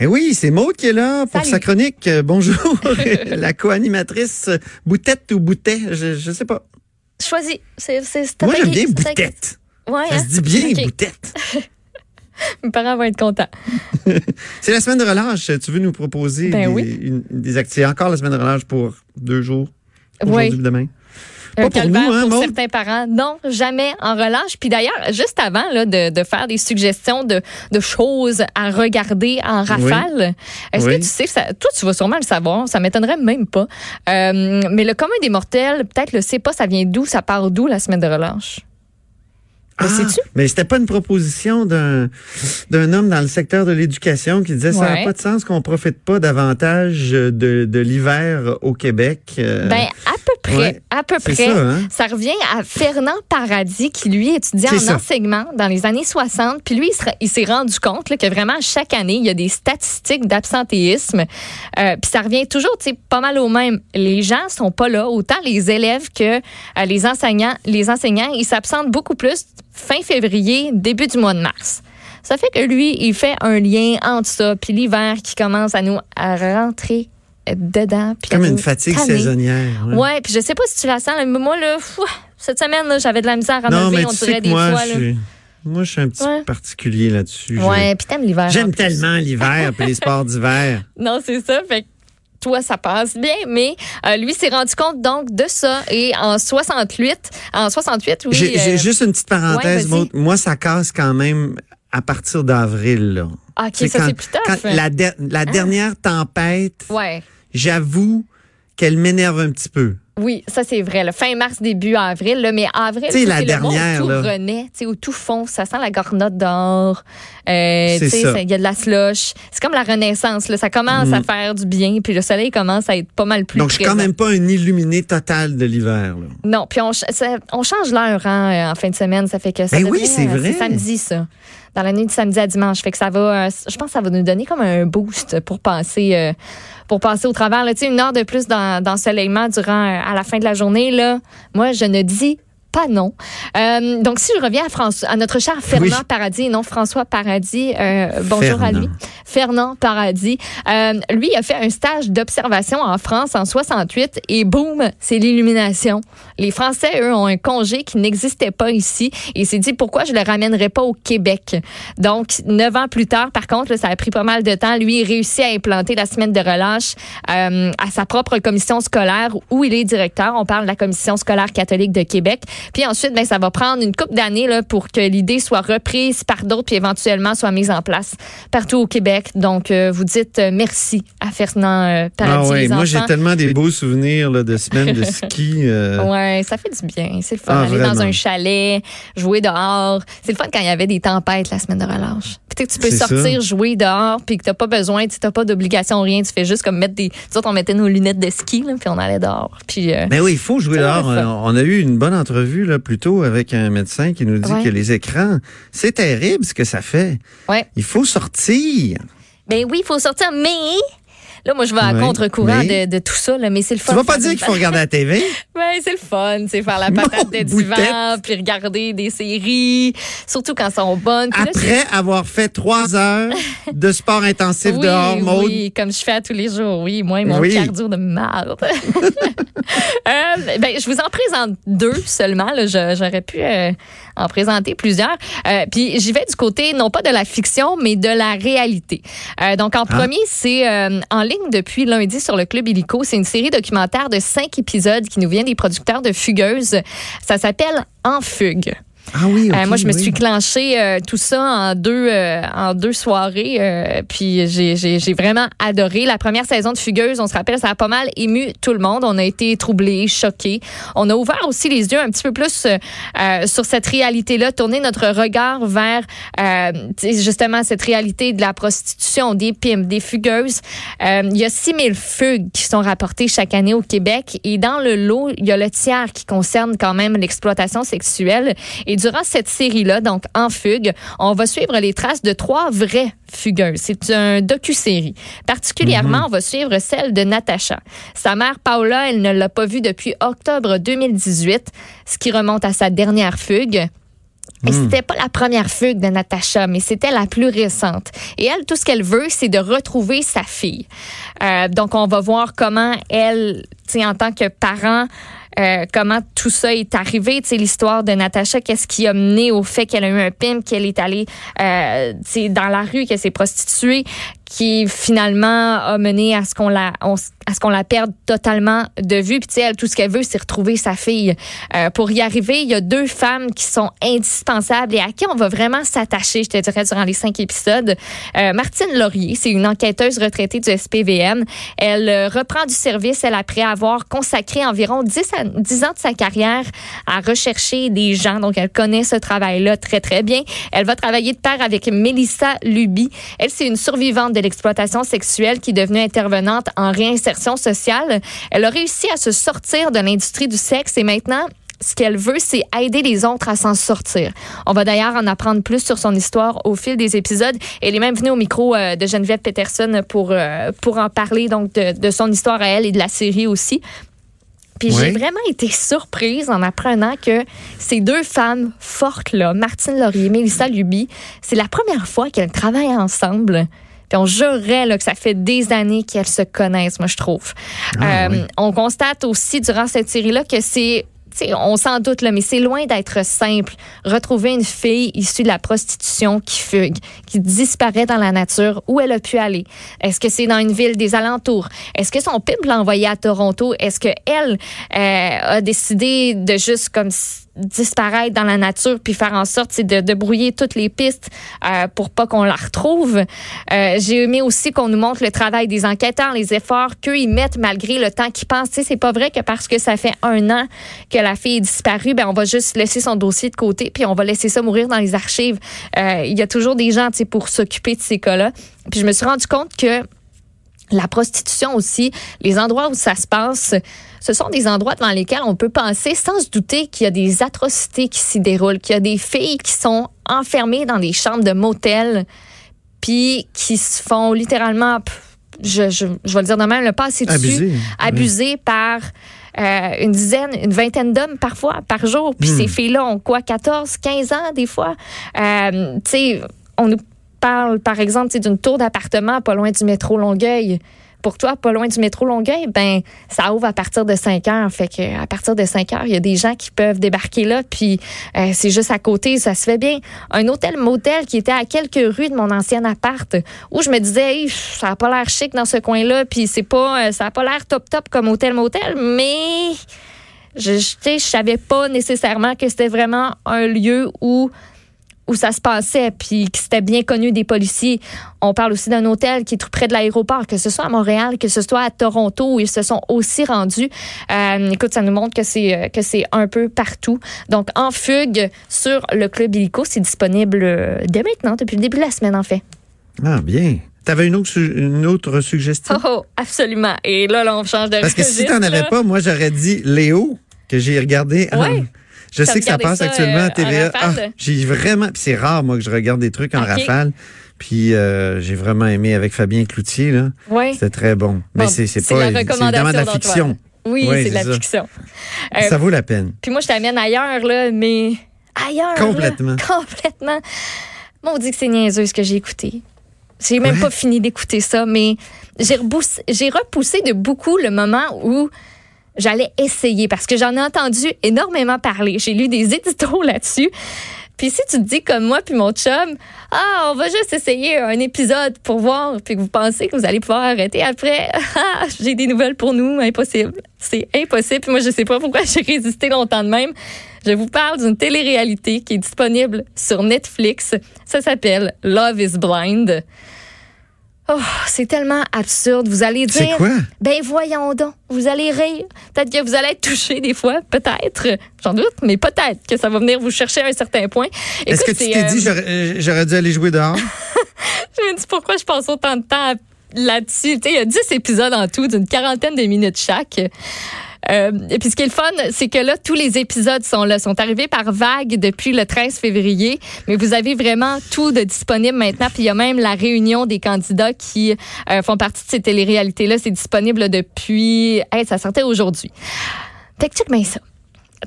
Eh oui, c'est Maude qui est là pour Salut. sa chronique. Euh, Bonjour, la co-animatrice Boutette ou Boutet, je, je sais pas. Choisis. C'est, c'est, c'est Moi, j'aime bien Boutette. Ouais, Ça hein? se dit bien. Boutette. Mes parents vont être contents. C'est la semaine de relâche. Tu veux nous proposer Ben des, oui. une- des activités. Encore la semaine de relâche pour deux jours. Aujourd'hui Oui. et Un Pas pour nous, hein, pour certains parents. Non, jamais en relâche. Puis d'ailleurs, juste avant là, de, de faire des suggestions de, de choses à regarder en rafale, est-ce Oui. que tu sais, ça, toi tu vas sûrement le savoir, ça m'étonnerait même pas. Euh, mais le commun des mortels, peut-être le sait pas, ça vient d'où, ça part d'où la semaine de relâche? Ah, sais-tu? mais c'était pas une proposition d'un d'un homme dans le secteur de l'éducation qui disait ça n'a Ouais. pas de sens qu'on profite pas davantage de, de l'hiver au Québec. Euh, Ben, près. ouais, à peu près. ça, hein? Ça revient à Fernand Paradis, qui lui étudiait en ça. enseignement dans les années 60. Puis lui, il se- il s'est rendu compte là, que vraiment, chaque année, il y a des statistiques d'absentéisme. Euh, puis ça revient toujours, tu sais, pas mal au même. Les gens sont pas là, autant les élèves que euh, les enseignants. Les enseignants, ils s'absentent beaucoup plus fin février, début du mois de mars. Ça fait que lui, il fait un lien entre ça, puis l'hiver qui commence à nous à rentrer dedans. puis Comme une fatigue saisonnière. ouais. Ouais, puis je sais pas si tu la sens, mais moi, là, cette semaine, là, j'avais de la misère à Non, me lever, mais on dirait des moi, fois. je là. suis, moi, je suis un petit Ouais. particulier là-dessus. Ouais, puis t'aimes l'hiver. J'aime tellement l'hiver et les sports d'hiver. Non, c'est ça. Fait que toi, ça passe bien, mais euh, lui s'est rendu compte donc de ça. Et en 68, en 68, oui. J'ai euh, juste une petite parenthèse. ouais, moi, ça casse quand même à partir d'avril. là. Ok, Tu sais, ça, c'est plus tough. quand la, la dernière tempête, Ouais. J'avoue qu'elle m'énerve un petit peu. Oui, ça c'est vrai. là. Fin mars, début avril. Là, mais avril, sais, la c'est le mois où dernière, tout là. renaît, où tout fond. Ça sent la garnotte dehors. Euh, C'est Il y a de la slush. C'est comme la renaissance. Là. Ça commence à faire du bien. Puis le soleil commence à être pas mal plus Mm. Donc, je suis quand même pas un illuminé total de l'hiver. Non, puis on, ch- ça- on change l'heure hein, en fin de semaine. Ça fait que ça Ben oui, devient, c'est euh, vrai. samedi, ça. Dans la nuit de samedi à dimanche. Fait que ça va, euh, je pense que ça va nous donner comme un boost pour passer, euh, pour passer au travers. là. Une heure de plus dans- d'ensoleillement durant, euh, à la fin de la journée, là, moi, je ne dis pas non. Euh, donc, si je reviens à, François, à notre cher Fernand Oui. Paradis, non François Paradis, euh, bonjour à lui. Fernand Paradis. Euh, lui, il a fait un stage d'observation en France en 68 et boum, c'est l'illumination. Les Français, eux, ont un congé qui n'existait pas ici et il s'est dit pourquoi je le ramènerais pas au Québec? Donc, neuf ans plus tard, par contre, là, ça a pris pas mal de temps. Lui, il réussit à implanter la semaine de relâche à sa propre commission scolaire où il est directeur. On parle de la commission scolaire catholique de Québec. Puis ensuite, ben, ça va prendre une couple d'années pour que l'idée soit reprise par d'autres puis éventuellement soit mise en place partout au Québec. Donc, euh, vous dites euh, merci à Fernand euh, Paradis, Ah ouais, les moi, j'ai tellement des beaux souvenirs là, de semaines de ski. euh, Ouais, ça fait du bien. C'est le fun. Ah, Aller dans un chalet, jouer dehors. C'est le fun quand il y avait des tempêtes la semaine de relâche. Puis tu que tu peux sortir, ça. jouer dehors, puis que t'as pas besoin, tu t'as pas d'obligation, rien. Tu fais juste comme mettre des. Autres, on mettait nos lunettes de ski, là, puis on allait dehors. Puis. euh, Mais oui, il faut jouer dehors. On a eu une bonne entrevue là, plus tôt avec un médecin qui nous dit Ouais. que les écrans, c'est terrible ce que ça fait. ouais. Il faut sortir. Ben oui, il faut sortir, mais. Là, moi, je vais à contre-courant mais- de, de tout ça, là, mais c'est le fun. Tu vas de pas dire qu'il faut regarder la TV? Ouais, c'est le fun, c'est faire la patate de Mon divan, boutette. puis regarder des séries, surtout quand elles sont bonnes. Puis là, Après avoir fait trois heures de sport intensif oui, dehors, Maude. Oui, comme je fais à tous les jours. Oui, moi et mon Oui. cardio de marde. Euh, ben, je vous en présente deux seulement. J'aurais pu euh, en présenter plusieurs. Euh, Puis j'y vais du côté, non pas de la fiction, mais de la réalité. Euh, donc, en premier, c'est euh, en ligne depuis lundi sur le Club Illico. C'est une série documentaire de cinq épisodes qui nous vient des producteurs de Fugueuse. Ça s'appelle En fugue. Ah oui, Euh, ok, moi, je me oui. suis clenché euh, tout ça en deux, euh, en deux soirées. euh, puis j'ai- vraiment adoré. La première saison de Fugueuse, on se rappelle, ça a pas mal ému tout le monde. On a été troublés, choqués. On a ouvert aussi les yeux un petit peu plus euh, sur cette réalité-là, tourner notre regard vers euh, justement cette réalité de la prostitution, des pimes, des fugueuses. Euh, il y a 6000 fugues qui sont rapportées chaque année au Québec. Et dans le lot, il y a le tiers qui concerne quand même l'exploitation sexuelle. Et durant cette série-là, donc en fugue, on va suivre les traces de trois vraies fugueuses. C'est un docu-série. Particulièrement, on va suivre celle de Natacha. Sa mère, Paula, elle ne l'a pas vue depuis octobre 2018, ce qui remonte à sa dernière fugue. Et c'était pas la première fugue de Natacha, mais c'était la plus récente. Et elle, tout ce qu'elle veut, c'est de retrouver sa fille. Euh, donc, on va voir comment elle, en tant que parent, euh, comment tout ça est arrivé, tu l'histoire de Natacha, qu'est-ce qui a mené au fait qu'elle a eu un pimp, qu'elle est allée euh, dans la rue, qu'elle s'est prostituée, qui finalement a mené à ce qu'on la à ce qu'on la perde totalement de vue. Puis tout ce qu'elle veut, c'est retrouver sa fille. Euh, pour y arriver, il y a deux femmes qui sont indispensables et à qui on va vraiment s'attacher, je te dirais, durant les cinq épisodes. Euh, Martine Laurier, c'est une enquêteuse retraitée du SPVM. Elle euh, reprend du service, elle après avoir consacré environ 10, à, 10 ans de sa carrière à rechercher des gens. Donc, elle connaît ce travail-là très, très bien. Elle va travailler de pair avec Melissa Luby. Elle, c'est une survivante de l'exploitation sexuelle qui est devenue intervenante en réinsertion sociale. Elle a réussi à se sortir de l'industrie du sexe et maintenant, ce qu'elle veut, c'est aider les autres à s'en sortir. On va d'ailleurs en apprendre plus sur son histoire au fil des épisodes. Elle est même venue au micro euh, de Geneviève Peterson pour, euh, pour en parler donc de, de, son histoire à elle et de la série aussi. Puis j'ai vraiment été surprise en apprenant que ces deux femmes fortes-là, Martine Laurier et Mélissa Luby, c'est la première fois qu'elles travaillent ensemble on jurerait là, que ça fait des années qu'elles se connaissent, moi, je trouve. Ah, euh, on constate aussi durant cette série-là que c'est on s'en doute, là, mais c'est loin d'être simple. Retrouver une fille issue de la prostitution qui fugue, qui disparaît dans la nature, où elle a pu aller. Est-ce que c'est dans une ville des alentours? Est-ce que son pimp l'a envoyé à Toronto? Est-ce qu'elle euh, a décidé de juste comme disparaître dans la nature puis faire en sorte de, de brouiller toutes les pistes euh, pour pas qu'on la retrouve. Euh, J'ai aimé aussi qu'on nous montre le travail des enquêteurs, les efforts qu'eux ils mettent malgré le temps qu'ils pensent. C'est pas vrai que parce que ça fait un an que la fille est disparue, ben on va juste laisser son dossier de côté puis on va laisser ça mourir dans les archives. Euh, il y a toujours des gens pour s'occuper de ces cas-là. Puis je me suis rendu compte que la prostitution aussi, les endroits où ça se passe, ce sont des endroits dans lesquels on peut penser sans se douter qu'il y a des atrocités qui s'y déroulent, qu'il y a des filles qui sont enfermées dans des chambres de motel, puis qui se font littéralement, je, je, je vais le dire de même, le passer dessus, abusées par euh, une dizaine, une vingtaine d'hommes parfois par jour. Puis hmm. ces filles-là ont quoi, 14, 15 ans des fois? Euh, tu sais, on nous par exemple, d'une tour d'appartement pas loin du métro Longueuil pour toi, pas loin du métro Longueuil, ben ça ouvre à partir de 5 heures. Fait que à partir de 5 heures, il y a des gens qui peuvent débarquer là, puis euh, c'est juste à côté, ça se fait bien. Un hôtel motel qui était à quelques rues de mon ancien appart, où je me disais, ça a pas l'air chic dans ce coin-là, puis c'est pas, euh, ça a pas l'air top top comme hôtel motel, mais je, je, je savais pas nécessairement que c'était vraiment un lieu où où ça se passait, puis que c'était bien connu des policiers. On parle aussi d'un hôtel qui est tout près de l'aéroport, que ce soit à Montréal, que ce soit à Toronto, où ils se sont aussi rendus. Euh, écoute, ça nous montre que c'est euh, que c'est un peu partout. Donc, en fugue sur le club illico, c'est disponible euh, dès maintenant, depuis le début de la semaine, en fait. Ah, bien. T'avais une autre, une autre suggestion? Oh, oh, absolument. Et là, là, on change de Parce que si t'en avais pas, moi, j'aurais dit Léo, que j'ai regardé. Ouais. Je sais que ça passe actuellement à euh, TVA. Ah, j'ai vraiment, c'est rare moi que je regarde des trucs en rafale. Puis euh, j'ai vraiment aimé avec Fabien Cloutier là. Oui. C'était très bon. Mais c'est c'est pas évidemment de la fiction. Oui, c'est de la fiction. ça vaut la peine. Puis moi je t'amène ailleurs là, mais ailleurs. Complètement. complètement. Moi on dit que c'est niaiseux ce que j'ai écouté. J'ai même pas fini d'écouter ça, mais j'ai repoussé de beaucoup le moment où j'allais essayer parce que j'en ai entendu énormément parler. J'ai lu des éditos là-dessus. Puis si tu te dis comme moi puis mon chum, ah, on va juste essayer un épisode pour voir, puis que vous pensez que vous allez pouvoir arrêter après, ah, j'ai des nouvelles pour nous, impossible. C'est impossible. Puis moi, je sais pas pourquoi j'ai résisté longtemps de même. Je vous parle d'une télé-réalité qui est disponible sur Netflix. Ça s'appelle Love is Blind. Oh, c'est tellement absurde. Vous allez dire. C'est quoi? Ben, voyons donc. Vous allez rire. Peut-être que vous allez être touché des fois. Peut-être. J'en doute, mais peut-être que ça va venir vous chercher à un certain point. Est-ce que tu t'es dit, euh, j'aurais dû aller jouer dehors? je me dis pourquoi je passe autant de temps là-dessus. Il y a 10 épisodes en tout, d'une quarantaine de minutes chaque. Euh, et puis ce qui est le fun, c'est que là, tous les épisodes sont là, sont arrivés par vague depuis le 13 février, mais vous avez vraiment tout de disponible maintenant. Puis il y a même la réunion des candidats qui euh, font partie de ces télé-réalités-là. C'est disponible depuis... Hey, ça sortait aujourd'hui. Fait que check ça.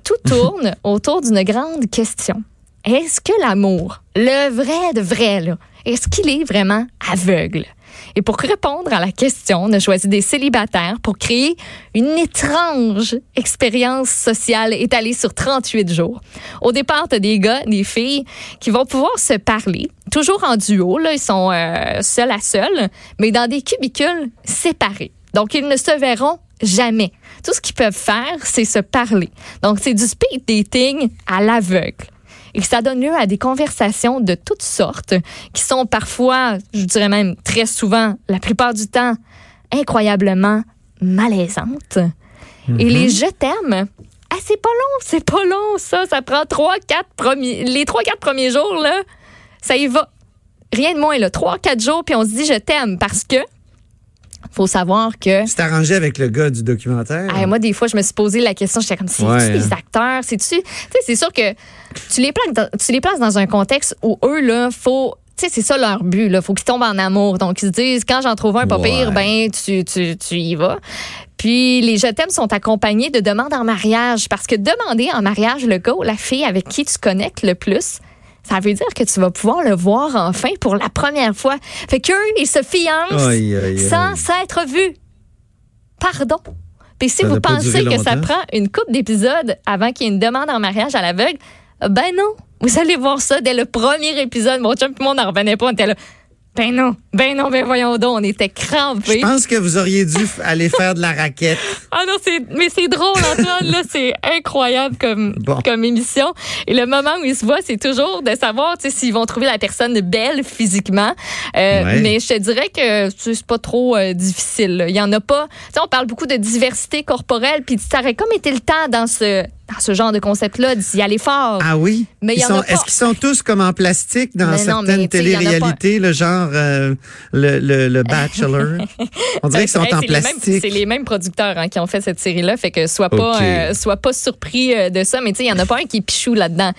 Tout tourne autour d'une grande question. est-ce que l'amour, le vrai de vrai, là, est-ce qu'il est vraiment aveugle? Et pour répondre à la question, on a choisi des célibataires pour créer une étrange expérience sociale étalée sur 38 jours. Au départ, tu des gars, des filles qui vont pouvoir se parler, toujours en duo, là, ils sont euh, seuls à seuls, mais dans des cubicules séparés. Donc, ils ne se verront jamais. Tout ce qu'ils peuvent faire, c'est se parler. Donc, c'est du speed dating à l'aveugle. Et ça donne lieu à des conversations de toutes sortes qui sont parfois, je dirais même très souvent, la plupart du temps, incroyablement malaisantes. Et les mhm. je t'aime, ah, c'est pas long, c'est pas long, ça. Ça prend trois, quatre premiers, les trois, quatre premiers jours, là, ça y va. Rien de moins, là. Trois, quatre jours, puis on se dit je t'aime parce que faut savoir que. C'est arrangé avec le gars du documentaire. moi, des fois, je me suis posé la question, j'étais comme, c'est-tu des acteurs? C'est-tu. Tu sais, c'est sûr que tu les, places dans, tu les places dans un contexte où eux, là, faut. Tu sais, c'est ça leur but, là. Faut qu'ils tombent en amour. Donc, ils se disent, quand j'en trouve un pas pire, ben, tu, tu, tu y vas. Puis, les je t'aime sont accompagnés de demandes en mariage. Parce que demander en mariage le gars ou la fille avec qui tu connectes le plus, ça veut dire que tu vas pouvoir le voir enfin pour la première fois. Fait qu'eux, ils se fiancent sans s'être vus. Pardon. Puis si vous pensez que ça prend une coupe d'épisodes avant qu'il y ait une demande en mariage à l'aveugle, ben non. Vous allez voir ça dès le premier épisode. Mon chum et moi, on n'en revenait pas. On était là. Ben non, ben non, ben voyons donc, on était crampés. Je pense que vous auriez dû aller faire de la raquette. ah non, c'est mais c'est drôle Antoine là, c'est incroyable comme comme émission. Et le moment où ils se voient, c'est toujours de savoir s'ils vont trouver la personne belle physiquement. Euh, mais je te dirais que c'est pas trop euh, difficile. Il y en a pas. on parle beaucoup de diversité corporelle, puis ça aurait comme été le temps dans ce dans ce genre de concept-là, d'y aller fort. Ah oui? Mais Est-ce qu'ils sont tous comme en plastique dans certaines télé-réalités, le genre euh, le, le, le, Bachelor? On dirait qu'ils sont en plastique. C'est les mêmes producteurs hein, qui ont fait cette série-là, fait que sois pas, euh, sois pas surpris euh, de ça. Mais tu sais, il y en a pas un qui est pichou là-dedans.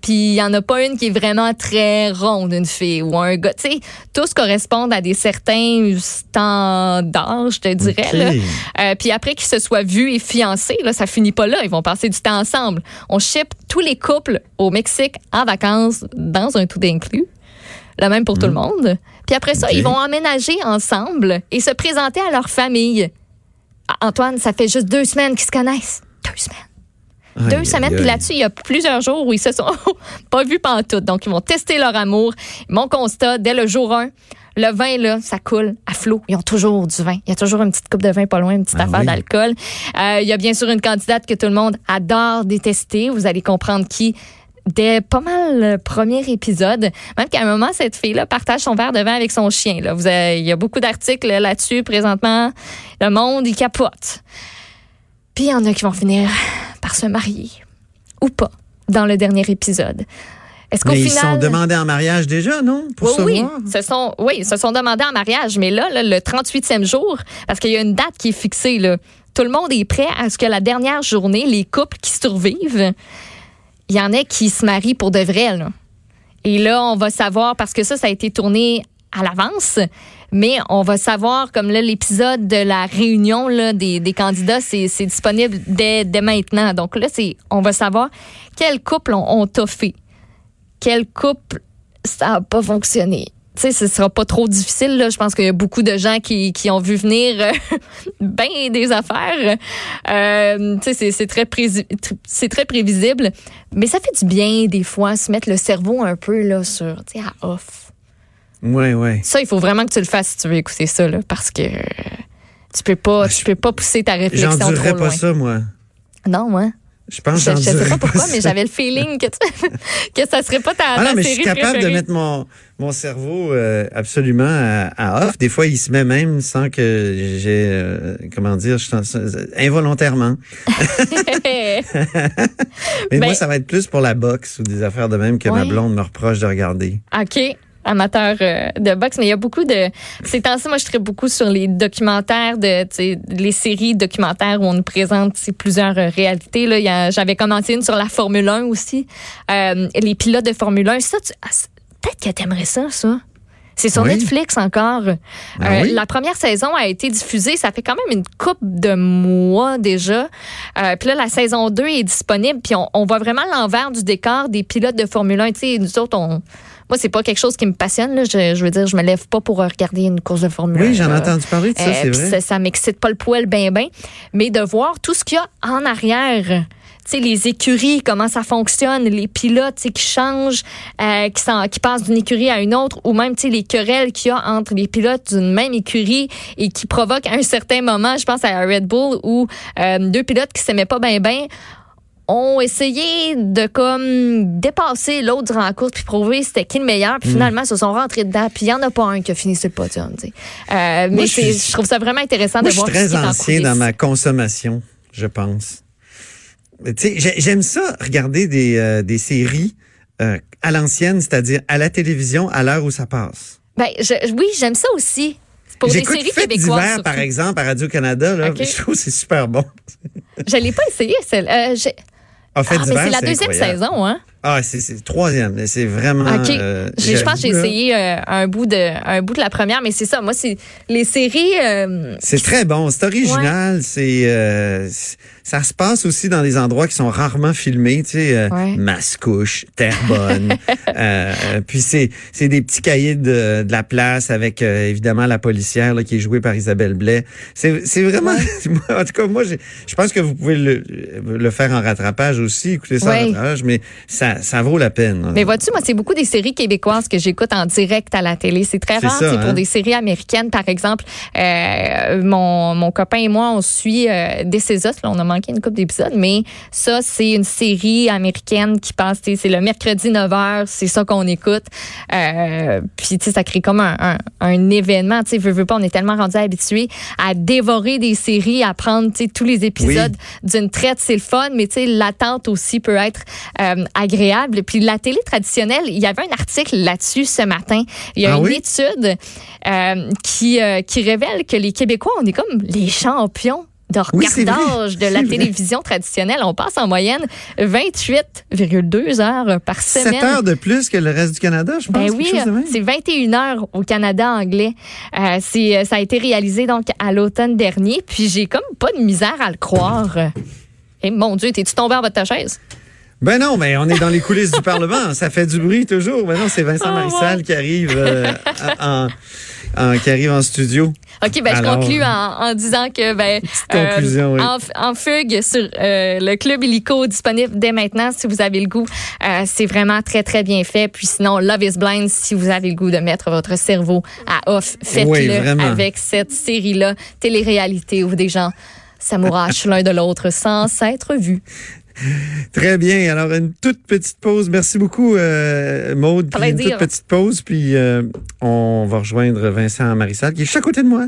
Puis il y en a pas une qui est vraiment très ronde, une fille ou un gars. Tu sais, tous correspondent à des certains standards, je te dirais. Puis après qu'ils se soient vus et fiancés, là, ça finit pas là. Ils vont passer du temps ensemble. On ship tous les couples au Mexique en vacances dans un tout inclus. Le même pour tout le hmm. monde. Puis après ça, ils vont emménager ensemble et se présenter à leur famille. Antoine, ça fait juste deux semaines qu'ils se connaissent. Deux semaines. deux semaines. Puis là-dessus, il y a plusieurs jours où ils se sont pas vus tout. Donc, ils vont tester leur amour. Mon constat, dès le jour 1, le vin, là, ça coule à flot. Ils ont toujours du vin. Il y a toujours une petite coupe de vin pas loin, une petite ah affaire d'alcool. Euh, il y a bien sûr une candidate que tout le monde adore détester. Vous allez comprendre qui dès pas mal le premier épisode. Même qu'à un moment, cette fille-là partage son verre de vin avec son chien. Là. Vous il y a beaucoup d'articles là-dessus présentement. Le monde, il capote. Puis il y en a qui vont finir par se marier. Ou pas, dans le dernier épisode. Est-ce qu'au final. Ils sont demandés en mariage déjà, non? Pour oui, oui. Se sont, oui, ils se sont demandés en mariage. Mais là, le 38e jour, parce qu'il y a une date qui est fixée, là, tout le monde est prêt à ce que la dernière journée, les couples qui survivent, il y en a qui se marient pour de vrai. Là. Et là, on va savoir, parce que ça, ça a été tourné à l'avance, mais on va savoir, comme là, l'épisode de la réunion là, des, des candidats, c'est disponible dès, dès maintenant. Donc là, c'est on va savoir quel couple ont, ont toffé quel couple ça n'a pas fonctionné. Tu sais, ce sera pas trop difficile. Là. Je pense qu'il y a beaucoup de gens qui, qui ont vu venir euh, bien des affaires. Euh, tu sais, c'est très, c'est très prévisible. Mais ça fait du bien, des fois, se mettre le cerveau un peu là, sur, tu sais, à off. Ouais, ouais. Ça, il faut vraiment que tu le fasses si tu veux écouter ça, là, parce que tu peux pas, tu peux pas pousser ta réflexion trop loin. pas ça, moi. Non, moi. Je pense je, je sais pas pourquoi, mais j'avais le feeling que, que ça serait pas ta, ah non, mais je suis capable de mettre mon, mon cerveau euh, absolument à, off. Des fois, il se met même sans que j'ai, euh, comment dire, je, involontairement. mais moi, ben ça va être plus pour la boxe ou des affaires de même que ma blonde me reproche de regarder. OK amateur euh, de boxe, mais il y a beaucoup de. Ces temps-ci, moi, je traite beaucoup sur les documentaires, de, les séries documentaires où on nous présente plusieurs euh, réalités. Là, j'avais commencé une sur la Formule 1 aussi, euh, les pilotes de Formule 1. Ça, ah, peut-être que t'aimerais ça, ça. C'est sur Oui. Netflix encore. Euh, oui? La première saison a été diffusée, ça fait quand même une coupe de mois déjà. Euh, puis là, la saison 2 est disponible, puis on, on voit vraiment l'envers du décor des pilotes de Formule 1. Tu sais, nous autres, on... Moi, c'est pas quelque chose qui me passionne. Là. Je, je veux dire, je me lève pas pour regarder une course de Formule 1. Oui, j'en ai entendu parler de ça, Euh, c'est vrai. Ça, ça m'excite pas le poil ben ben, mais de voir tout ce qu'il y a en arrière. Tu sais, les écuries, comment ça fonctionne, les pilotes qui changent, euh, qui, s'en- qui passent d'une écurie à une autre, ou même tu sais, les querelles qu'il y a entre les pilotes d'une même écurie et qui provoquent à un certain moment, je pense à Red Bull, où euh, deux pilotes qui s'aimaient pas ben ben ont essayé de comme dépasser l'autre durant la course puis prouver c'était qui le meilleur Mm. puis finalement ils se sont rentrés dedans puis il y en a pas un qui a fini sur le podium tu sais. Euh, mais je suis- je trouve ça vraiment intéressant Moi, de je suis voir tout ce très ancien dans ma consommation, je pense. Tu sais, j'ai- j'aime ça, regarder des, euh, des séries euh, à l'ancienne, c'est-à-dire à la télévision, à l'heure où ça passe. Ben, je- oui j'aime ça aussi pour des J'écoute séries Fête québécoises par exemple, à Radio-Canada. là, Ok. Je trouve que c'est super bon. je l'ai pas essayé celle Ah, Fête ah mais d'hiver, c'est la deuxième incroyable. saison hein? Ah, c'est troisième. C'est vraiment... OK. euh, je pense que j'ai essayé euh, un bout de un bout de la première mais c'est ça moi c'est les séries euh, C'est très bon, c'est original, c'est ça se passe aussi dans des endroits qui sont rarement filmés, tu sais, Ouais. Mascouche, Terrebonne. puis c'est c'est des petits cahiers de, de la place avec évidemment la policière là, qui est jouée par Isabelle Blais. C'est c'est vraiment en tout cas moi je pense que vous pouvez le, le faire en rattrapage aussi, écouter ça en rattrapage, mais ça ça vaut la peine. Mais vois-tu, moi, c'est beaucoup des séries québécoises que j'écoute en direct à la télé. C'est très rare. ça, c'est hein? Pour des séries américaines, par exemple, euh, mon, mon copain et moi, on suit euh, Us. Là, on a manqué une couple d'épisodes, mais ça, c'est une série américaine qui passe, c'est le mercredi 9h, c'est ça qu'on écoute. Euh, puis, tu sais, ça crée comme un, un, un événement. Tu sais, veux, veux pas, on est tellement rendu habitués à dévorer des séries, à prendre, tous les épisodes d'une traite, c'est le fun, mais tu sais, l'attente aussi peut être euh, agréable. Puis la télé traditionnelle, il y avait un article là-dessus ce matin. Il y a Ah une oui? étude euh, qui, euh, qui révèle que les Québécois, on est comme les champions de Oui, regardage de la télévision traditionnelle. On passe en moyenne 28,2 heures par semaine. 7 heures de plus que le reste du Canada, je pense. Ben oui, c'est 21 heures au Canada anglais. Euh, c'est, ça a été réalisé donc à l'automne dernier, puis j'ai comme pas de misère à le croire. Et mon Dieu, t'es-tu tombé en bas de ta chaise? Ben non, mais on est dans les coulisses du Parlement. Ça fait du bruit toujours. Ben non, c'est Vincent Ah, Marissal qui arrive euh, en, en- qui arrive en studio. OK, ben Alors, je conclus en, en disant que ben conclusion, oui. en, en fugue sur euh, le club illico disponible dès maintenant si vous avez le goût. Euh, c'est vraiment très très bien fait. Puis sinon Love is Blind si vous avez le goût de mettre votre cerveau à off, faites-le avec cette série là, télé-réalité où des gens s'amourachent l'un de l'autre sans s'être vus. Très bien. Alors, une toute petite pause. Merci beaucoup, euh, Maude. Puis une toute petite pause. Puis euh, on va rejoindre Vincent Marissal qui est juste à côté de moi.